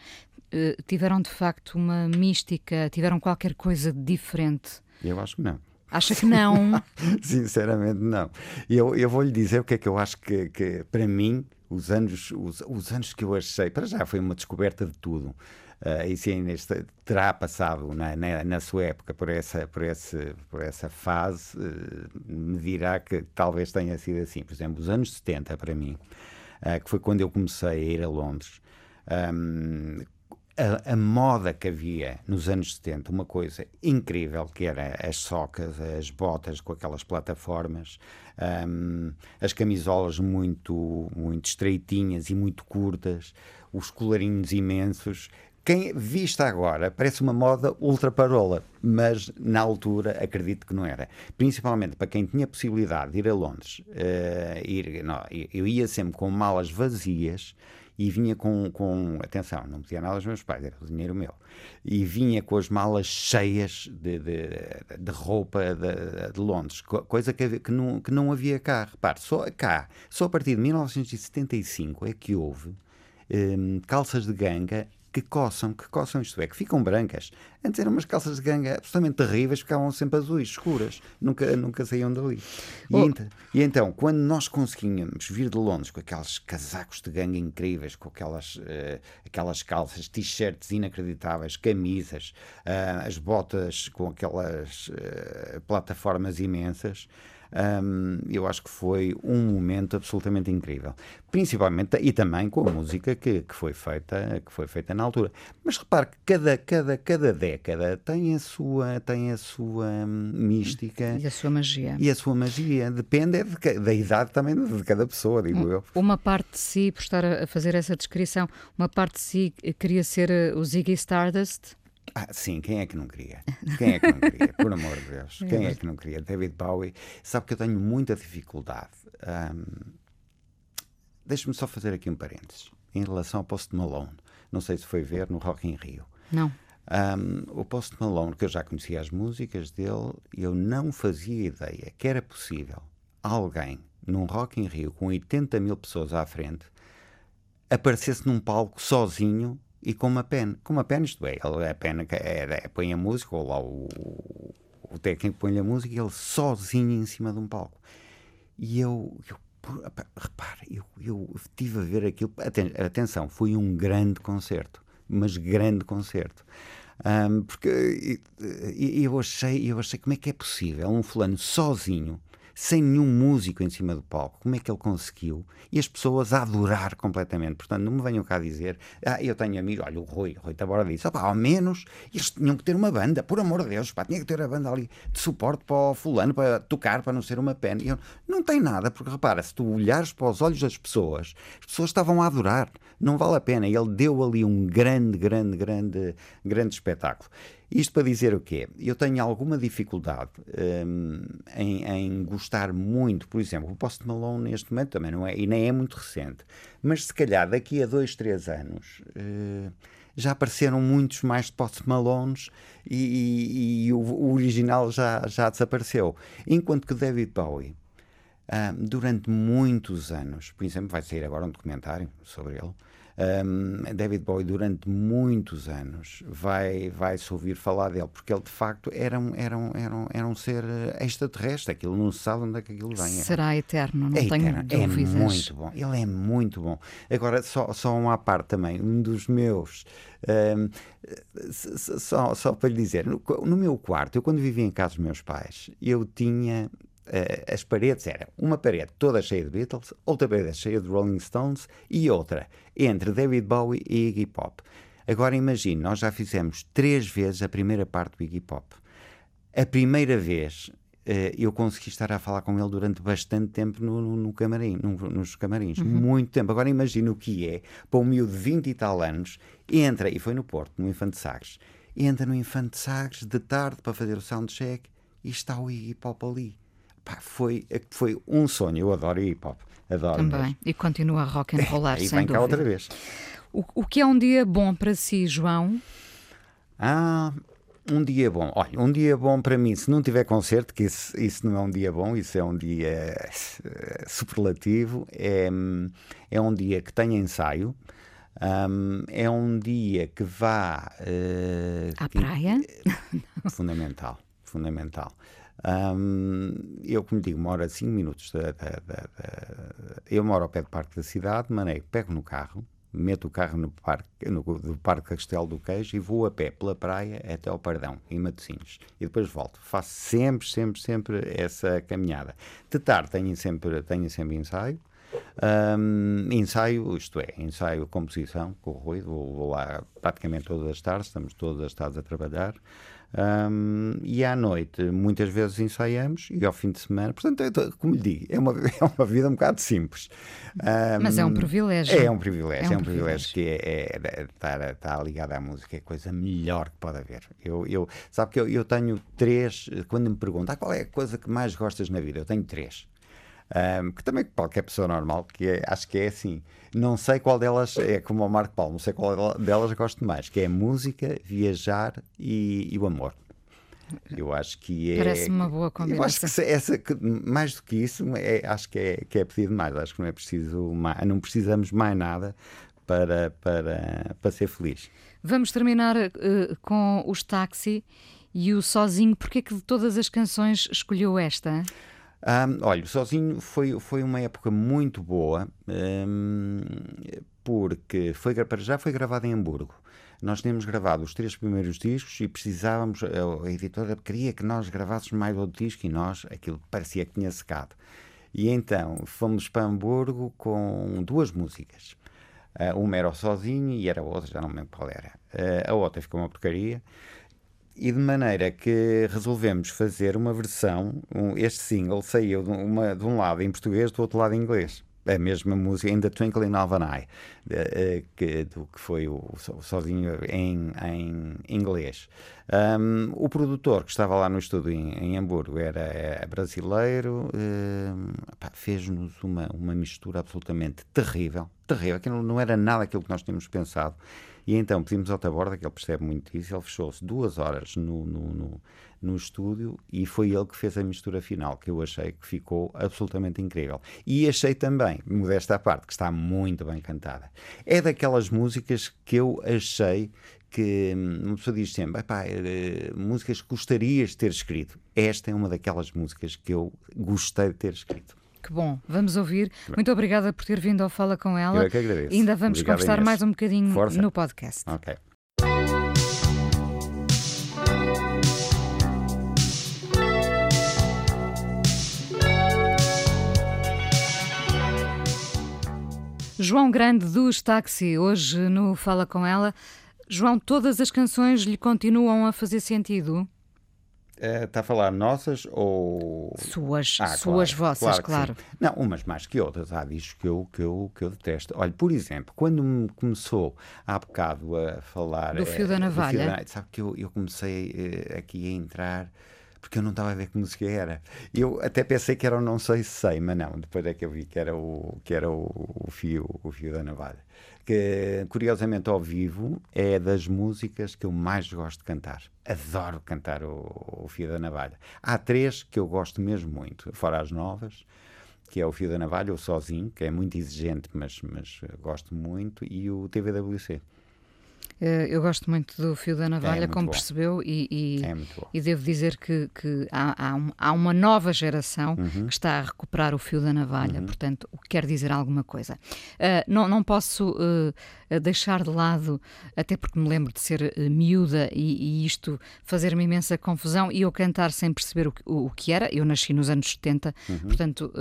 eh, tiveram de facto uma mística, tiveram qualquer coisa de diferente? Eu acho que não. Acha que não? <laughs> Sinceramente, não. Eu, eu vou lhe dizer o que é que eu acho que, que para mim, os anos, os, os, anos que eu achei, para já foi uma descoberta de tudo. Uh, e sim, neste, terá passado na, na, na, sua época por essa, por esse, por essa fase, uh, me dirá que talvez tenha sido assim. Por exemplo, os anos 70, para mim, uh, que foi quando eu comecei a ir a Londres, Um, a, a, moda que havia nos anos 70, uma coisa incrível, que era as socas, as botas com aquelas plataformas, um, as camisolas muito, muito estreitinhas e muito curtas, os colarinhos imensos. Quem vista agora parece uma moda ultra parola, mas na altura acredito que não era. Principalmente para quem tinha possibilidade de ir a Londres, uh, ir, não, eu ia sempre com malas vazias e vinha com, com atenção, não metia nada aos meus pais, era o dinheiro meu, e vinha com as malas cheias de, de, de roupa de, de, Londres, coisa que, que, não, que não havia cá. Repare, só cá, só a partir de 1975 é que houve um, calças de ganga que coçam, que coçam, isto é, que ficam brancas. Antes eram umas calças de ganga absolutamente terríveis, ficavam sempre azuis, escuras, nunca, nunca saíam dali. E, oh. ent e, então, quando nós conseguíamos vir de Londres com aqueles casacos de ganga incríveis, com aquelas, uh, aquelas calças, t-shirts inacreditáveis, camisas, uh, as botas com aquelas uh, plataformas imensas, um, eu acho que foi um momento absolutamente incrível. Principalmente, e também com a música que, que, foi, feita, que foi feita na altura. Mas repare que cada, cada, cada década tem a sua, tem a sua hum, mística. E a sua magia. E a sua magia. Depende é de, da idade também de cada pessoa, digo eu. Uma parte de si, por estar a fazer essa descrição, uma parte de si queria ser eh, o Ziggy Stardust? Ah, sim, quem é que não queria? Quem é que não queria? Por amor de Deus, <laughs> quem é que não queria? David Bowie, sabe que eu tenho muita dificuldade. Um, Deixe-me só fazer aqui um parênteses em relação ao Post Malone. Não sei se foi ver no Rock in Rio. Não. Um, o Post Malone, que eu já conhecia as músicas dele, eu não fazia ideia que era possível alguém num Rock in Rio com 80 mil pessoas à frente aparecesse num palco sozinho e com uma pena. Com uma pena, isto é, a pena que é, é, põe a música, ou lá o, o técnico põe a música, e ele sozinho em cima de um palco. E eu, eu repara, eu, eu estive a ver aquilo. Atenção, foi um grande concerto, mas grande concerto. Um, porque eu achei, eu achei como é que é possível um fulano sozinho sem nenhum músico em cima do palco. Como é que ele conseguiu? E as pessoas a adorar completamente. Portanto, não me venham cá dizer, ah, eu tenho amigos, olha, o Rui, o Rui Tabora disse, opa, ao menos eles tinham que ter uma banda, por amor de Deus, pá, tinha que ter a banda ali de suporte para o fulano, para tocar, para não ser uma pena. E eu, não tem nada, porque repara, se tu olhares para os olhos das pessoas, as pessoas estavam a adorar, não vale a pena. Ele deu ali um grande, grande, grande, grande espetáculo. Isto para dizer o quê? Eu tenho alguma dificuldade um, em, em, gostar muito, por exemplo, o Post Malone neste momento também não é, e nem é muito recente, mas se calhar daqui a dois, três anos uh, já apareceram muitos mais Post Malones e, e, e o, o, original já, já desapareceu. Enquanto que David Bowie, uh, durante muitos anos, por exemplo, vai sair agora um documentário sobre ele um, David Bowie durante muitos anos vai, vai se ouvir falar dele, porque ele de facto era um, era um, era um, era um ser extraterrestre, aquilo não se sabe onde é que aquilo vem. Será eterno, não é tenho eterno. É dúvidas. É muito bom, ele é muito bom. Agora, só, só uma parte também, um dos meus, um, só, só para lhe dizer, no, no meu quarto, eu quando vivia em casa dos meus pais, eu tinha as paredes eram uma parede toda cheia de Beatles, outra parede cheia de Rolling Stones e outra entre David Bowie e Iggy Pop. Agora imagine, nós já fizemos três vezes a primeira parte do Iggy Pop. A primeira vez uh, eu consegui estar a falar com ele durante bastante tempo no, no, no camarim, no, nos camarins. Uhum. Muito tempo. Agora imagine o que é para um miúdo de 20 e tal anos, entra, e foi no Porto, no Infante Sagres, entra no Infante Sagres de tarde para fazer o soundcheck e está o Iggy Pop ali. Pá, foi, foi um sonho. Eu adoro hip hop. Adoro Também. Mesmo. E continua a rock and <laughs> rollar, é, sem vem cá outra vez. O, o que é um dia bom para si, João? Ah, um dia bom. Olha, um dia bom para mim, se não tiver concerto, que isso, isso não é um dia bom, isso é um dia uh, superlativo, é, é um dia que tenha ensaio. Um, é um dia que vá uh, à praia. <laughs> fundamental, fundamental. Um, eu, como digo, moro a 5 minutos da, da, da, Eu moro ao pé do Parque da Cidade, maneiro, pego no carro, meto o carro no parque, no, do Parque Castelo do Queijo e vou a pé pela praia até ao Pardão, em Matosinhos. E depois volto. Faço sempre, sempre, sempre essa caminhada. De tarde tenho sempre, tenho sempre ensaio. Um, ensaio, isto é, ensaio composição com o Rui, vou, vou lá praticamente todas as tardes, estamos todas as tardes a trabalhar. Um, e à noite, muitas vezes ensaiamos e ao fim de semana, portanto, como lhe digo, é uma, <laughs> é uma vida um bocado simples. Um, Mas é um privilégio. É um privilégio, é um, é um privilégio, privilégio, que é, é, estar, estar ligado à música, é a coisa melhor que pode haver. Eu, eu, sabe que eu, eu tenho três, quando me perguntam ah, qual é a coisa que mais gostas na vida, eu tenho três. Um, que também qualquer pessoa normal, que é, acho que é assim. Não sei qual delas é como o Marco Paulo, não sei qual delas gosto mais, que é música, viajar e, e o amor. Eu acho que é. Parece uma boa combinação. Eu acho que, essa, mais do que isso, é, acho que é, que é pedido mais. Acho que não é preciso mais, não precisamos mais nada para, para, para ser feliz. Vamos terminar uh, com os táxi e o sozinho. Porquê que de todas as canções escolheu esta? Um, olha, Sozinho foi, foi uma época muito boa, um, porque foi, já foi gravado em Hamburgo. Nós tínhamos gravado os três primeiros discos e precisávamos, a, editora queria que nós gravássemos mais outro disco e nós, aquilo parecia que tinha secado. E então fomos para Hamburgo com duas músicas. Uh, uma era o Sozinho e era a outra, já não me lembro qual era. Uh, a outra ficou uma porcaria. E de maneira que resolvemos fazer uma versão, um, este single saiu de, uma, de um lado em português, do outro lado em inglês a mesma música, ainda Twinkle in An Eye, de, que, do que foi o, o sozinho em, em inglês. Um, o produtor que estava lá no estúdio em, em Hamburgo era, era brasileiro, um, fez-nos uma, uma mistura absolutamente terrível, terrível, que não era nada aquilo que nós tínhamos pensado. E então pedimos ao Taborda, que ele percebe muito isso, ele fechou-se duas horas no, no, no, no, estúdio e foi ele que fez a mistura final, que eu achei que ficou absolutamente incrível. E achei também, modesta à parte, que está muito bem cantada. É daquelas músicas que eu achei que hum, uma pessoa diz sempre, pá, é, músicas que gostarias de ter escrito. Esta é uma daquelas músicas que eu gostei de ter escrito. Que bom, vamos ouvir. Muito obrigada por ter vindo ao Fala com ela. Eu é que agradeço. Ainda vamos Obrigado, conversar mais um bocadinho Força. no podcast. Ok. João Grande dos Táxi, hoje no Fala com ela. João, todas as canções lhe continuam a fazer sentido? Está a falar nossas ou. Suas, ah, suas claro, vossas, claro. claro. Não, umas mais que outras. Há discos que eu, que, eu, que eu detesto. Olha, por exemplo, quando me começou há bocado a falar. Do fio da navalha. Fio da, sabe que eu, eu comecei eh, aqui a entrar porque eu não estava a ver que música era. Eu até pensei que era o Não Sei Se Sei, mas não, depois é que eu vi que era o, que era o, o fio, o fio da navalha. Que, curiosamente, ao vivo, é das músicas que eu mais gosto de cantar. Adoro cantar o, o fio da navalha. Há três que eu gosto mesmo muito, fora as novas, que é o Fio da Navalha, o Sozinho, que é muito exigente, mas, mas gosto muito, e o TVWC. Eh, eu gosto muito do Fio da Navalha, É como bom. percebeu, e, e, É e devo dizer que, que há, há um- há uma nova geração Uhum. que está a recuperar o Fio da Navalha, portanto, o que quer dizer alguma coisa. Eh, não, não posso eh, deixar de lado, até porque me lembro de ser eh, miúda e, e isto fazer-me imensa confusão e eu cantar sem perceber o, que- o, o que era. Eu nasci nos anos 70, Uhum. portanto,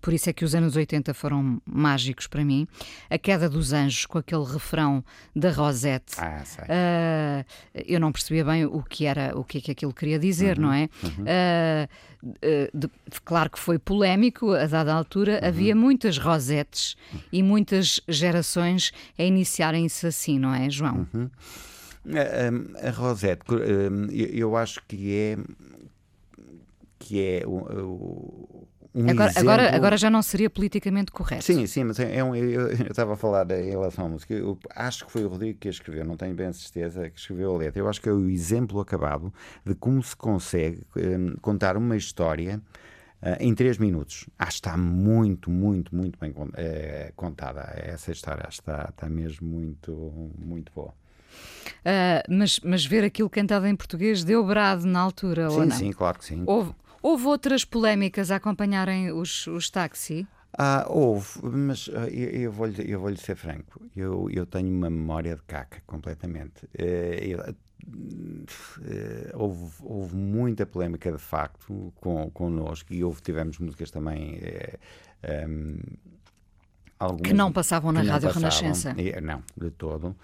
por isso é que os anos 80 foram mágicos para mim. A Queda dos Anjos, com aquele refrão da Rosette. Ah, sei. Ah, eu não percebia bem o que era, o que é que aquilo queria dizer, Uhum, não é? Ah, ah, de- claro que foi polémico, a dada altura Uhum. havia muitas rosetes e muitas gerações a iniciarem-se assim, não é, João? Uhum. A, a- a Rosette, hum, eu, eu acho que é que é o- o- um Agora, exemplo... agora, agora já não seria politicamente correto. Sim, sim, mas é um, eu, eu estava a falar em relação à música. Eu acho que foi o Rodrigo que a escreveu, não tenho bem a certeza que escreveu a letra. Eu acho que é o exemplo acabado de como se consegue hum, contar uma história ah, em três minutos. Acho que está muito, muito, muito bem eh, contada essa história. Acho que está, está mesmo muito, muito boa. Ah, mas, mas ver aquilo cantado em português deu brado na altura, ou Sim, não? sim, claro que sim. Houve, houve outras polémicas a acompanharem os, os táxi? Ah, houve, mas ah, eu, eu vou-lhe eu vou ser franco. Eu, eu tenho uma memória de caca, completamente. Eh, eu- eh, houve, houve muita polémica, de facto, com, connosco e houve, tivemos músicas também. algumas Que não passavam na que Rádio passavam. Renascença. Não, de todo.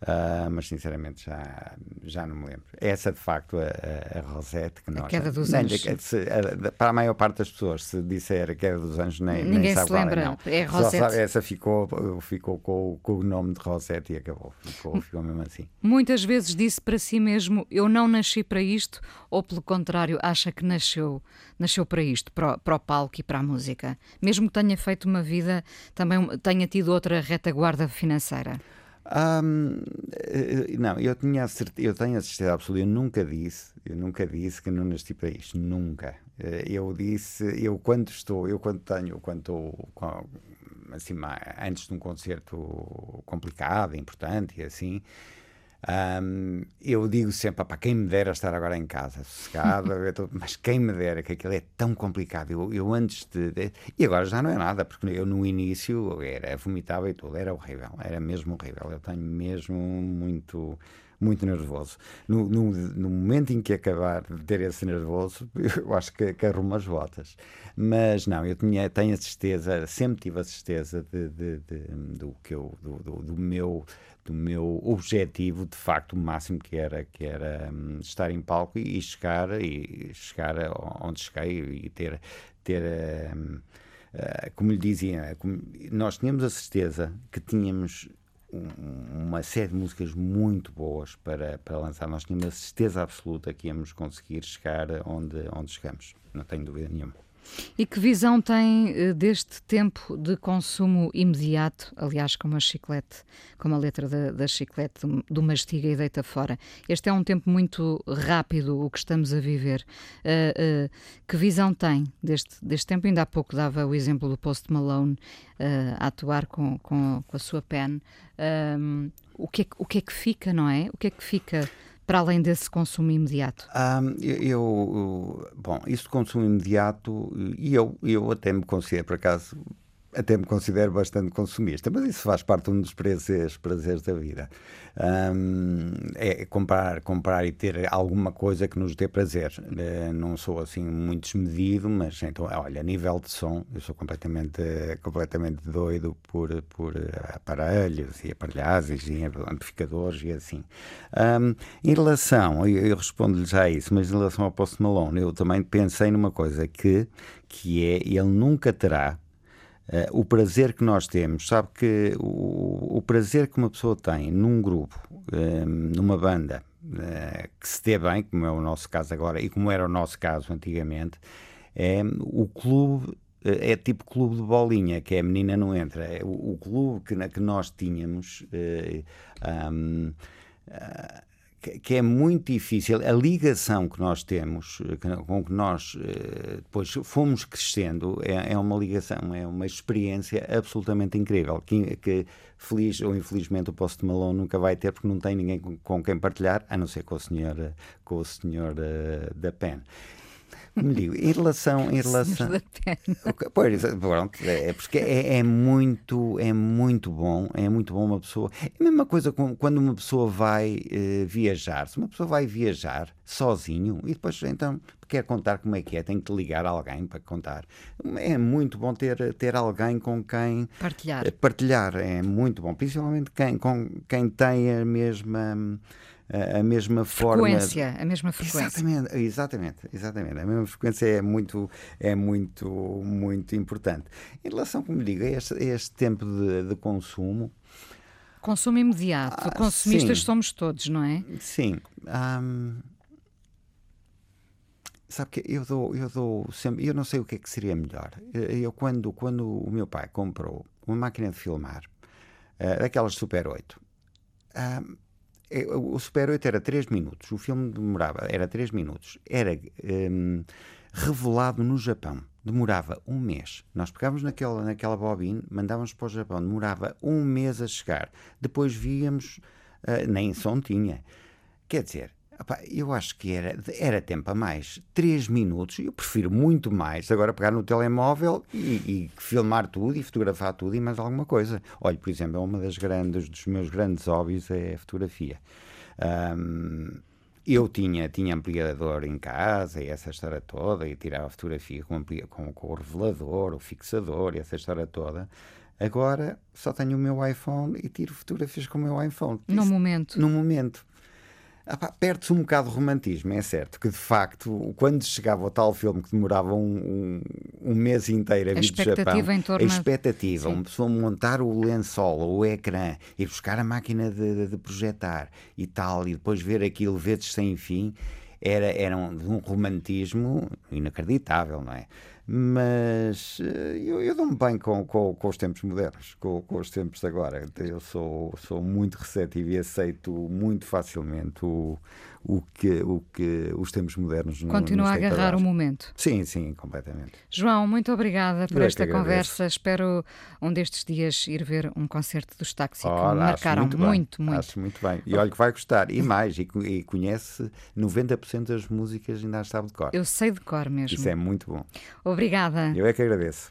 Ah, mas sinceramente já, já não me lembro. Essa de facto a, a, a Rosette que nós. Queda dos nem- Anjos. a- para a maior parte das pessoas, se disser a queda dos anjos, nem, nem Ninguém sabe se qual lembra. É, não. É Rosette. sabe- essa ficou, ficou com, com o nome de Rosette e acabou. Ficou, ficou mesmo assim. Muitas vezes disse para si mesmo: Eu não nasci para isto, ou pelo contrário, acha que nasceu, nasceu para isto, para, o- para o palco e para a música. Mesmo que tenha feito uma vida, também tenha tido outra retaguarda financeira. Ahm, eh, não, eu, tinha a certe- eu tenho a certeza absoluta, eu nunca disse, eu nunca disse que não nasci para isto, nunca. Eh, Eu disse, eu quando estou, eu quando tenho, quando estou assim, antes de um concerto complicado, importante e assim, ahm, eu digo sempre, para quem me dera estar agora em casa, sossegado, tô- mas quem me dera, que aquilo é tão complicado. Eu, eu antes de, de- E agora já não é nada, porque eu no início era vomitava e tudo, era horrível, era mesmo horrível. Eu tenho mesmo muito. Muito nervoso. No, no, no momento em que acabar de ter esse nervoso, <laughs> eu acho que, que arrumo as botas. Mas não, eu tinha, tenho a certeza, sempre tive a certeza de, de- de- do, que eu, do, do- do meu do meu objetivo de facto o máximo que era que era hum, estar em palco e, chegar e chegar onde cheguei e ter ter hum, ah, como lhe dizia como- nós tínhamos a certeza que tínhamos um- uma série de músicas muito boas para, para lançar. Nós tínhamos a certeza absoluta que íamos conseguir chegar onde, onde chegamos. Não tenho dúvida nenhuma. E que visão tem eh, deste tempo de consumo imediato, aliás, como a chiclete, como a letra da, da chiclete, do, mastiga e deita fora? Este é um tempo muito rápido, o que estamos a viver. Eh, eh, que visão tem deste, deste tempo? Ainda há pouco dava o exemplo do Post Malone eh, a atuar com, com, com a sua pen. Ahm, o, que é, o que é que fica, não é? O que é que fica para além desse consumo imediato? Ahm, eu, bom, isso consumo imediato, e eu, eu até me considero, por acaso, até me considero bastante consumista, mas isso faz parte de um dos prazeres, prazeres da vida. Ahm, é comprar, comprar e ter alguma coisa que nos dê prazer. Eh, Não sou assim muito desmedido, mas então, olha, nível de som, eu sou completamente, completamente doido por, por aparelhos e aparelhagens e amplificadores e assim. Ahm, em relação, eu, eu respondo-lhe já a isso, mas em relação ao Post Malone, eu também pensei numa coisa que, que é, ele nunca terá o prazer que nós temos, sabe que o, o prazer que uma pessoa tem num grupo, eh, numa banda, eh, que se dê bem, como é o nosso caso agora e como era o nosso caso antigamente, é o clube. eh, É tipo clube de bolinha, que é a menina não entra. É o, o clube que, que nós tínhamos, eh, ah, que, é muito difícil, a ligação que nós temos, eh, com que nós eh, depois fomos crescendo, é, é uma ligação, é uma experiência absolutamente incrível, que, que feliz ou infelizmente o Post Malone nunca vai ter, porque não tem ninguém com, com quem partilhar, a não ser com o senhor, com o senhor eh, da PEN. Como digo, em relação, em <laughs> relação, <laughs> Pois, pronto, é porque é, é muito, é muito bom, é muito bom uma pessoa. É a mesma coisa quando uma pessoa vai eh, viajar. Se uma pessoa vai viajar sozinho e depois então quer contar como é que é, tem que ligar a alguém para contar. É muito bom ter, ter alguém com quem Partilhar. eh, partilhar. É muito bom, principalmente quem, com quem tem a mesma a a mesma forma Frequência, a mesma frequência. Exatamente, exatamente, exatamente. A mesma frequência é muito, é muito, muito importante. Em relação, como digo, a este, a este tempo de, de consumo, Consumo imediato. Ah, Consumistas sim. somos todos, não é? sim. hum, sabe que eu dou, eu dou sempre, eu não sei o que é que seria melhor. Eh, Eu quando, quando o meu pai comprou uma máquina de filmar, eh, daquelas Super 8, hum, eh, o Super 8 era 3 minutos, o filme demorava, era 3 minutos, era hum, revelado no Japão, demorava um mês. Nós pegávamos naquela, naquela bobine, mandávamos para o Japão, demorava um mês a chegar. Depois víamos, ah, nem som tinha. Quer dizer, eu acho que era, era tempo a mais. 3 minutos, eu prefiro muito mais agora pegar no telemóvel e, e filmar tudo e fotografar tudo e mais alguma coisa. Olha, por exemplo, é uma das grandes, dos meus grandes hobbies é a fotografia. Ahm, eu tinha, tinha ampliador em casa e essa história toda, e tirava fotografia com, com, com o revelador, o fixador e essa história toda. Agora só tenho o meu iPhone e tiro fotografias com o meu iPhone. No Isso- momento. No momento. Ah Perde-se um bocado de romantismo, é certo, que de facto, quando chegava o tal filme que demorava um, um, um mês inteiro a A vir do Japão, em torno- a expectativa, Sim. uma pessoa montar o lençol ou o ecrã e buscar a máquina de, de- projetar e tal, e depois ver aquilo vezes sem fim, era, era um, um romantismo inacreditável, não é? Mas eh, eu, eu dou-me bem com, com, com os tempos modernos, com, com os tempos de agora. Eu sou, sou muito receptivo e aceito muito facilmente o, o, que, o que os tempos modernos no- Continua a agarrar o momento. Sim, sim, completamente. João, muito obrigada por Eu é esta conversa. Espero um destes dias ir ver um concerto dos táxi que Ora, marcaram muito, muito, bem, muito. Acho muito bem. E olha que vai gostar. E mais, e, e conhece 90% das músicas ainda as sabe de cor. Eu sei de cor mesmo. Isso é muito bom. Obrigada. Eu é que agradeço.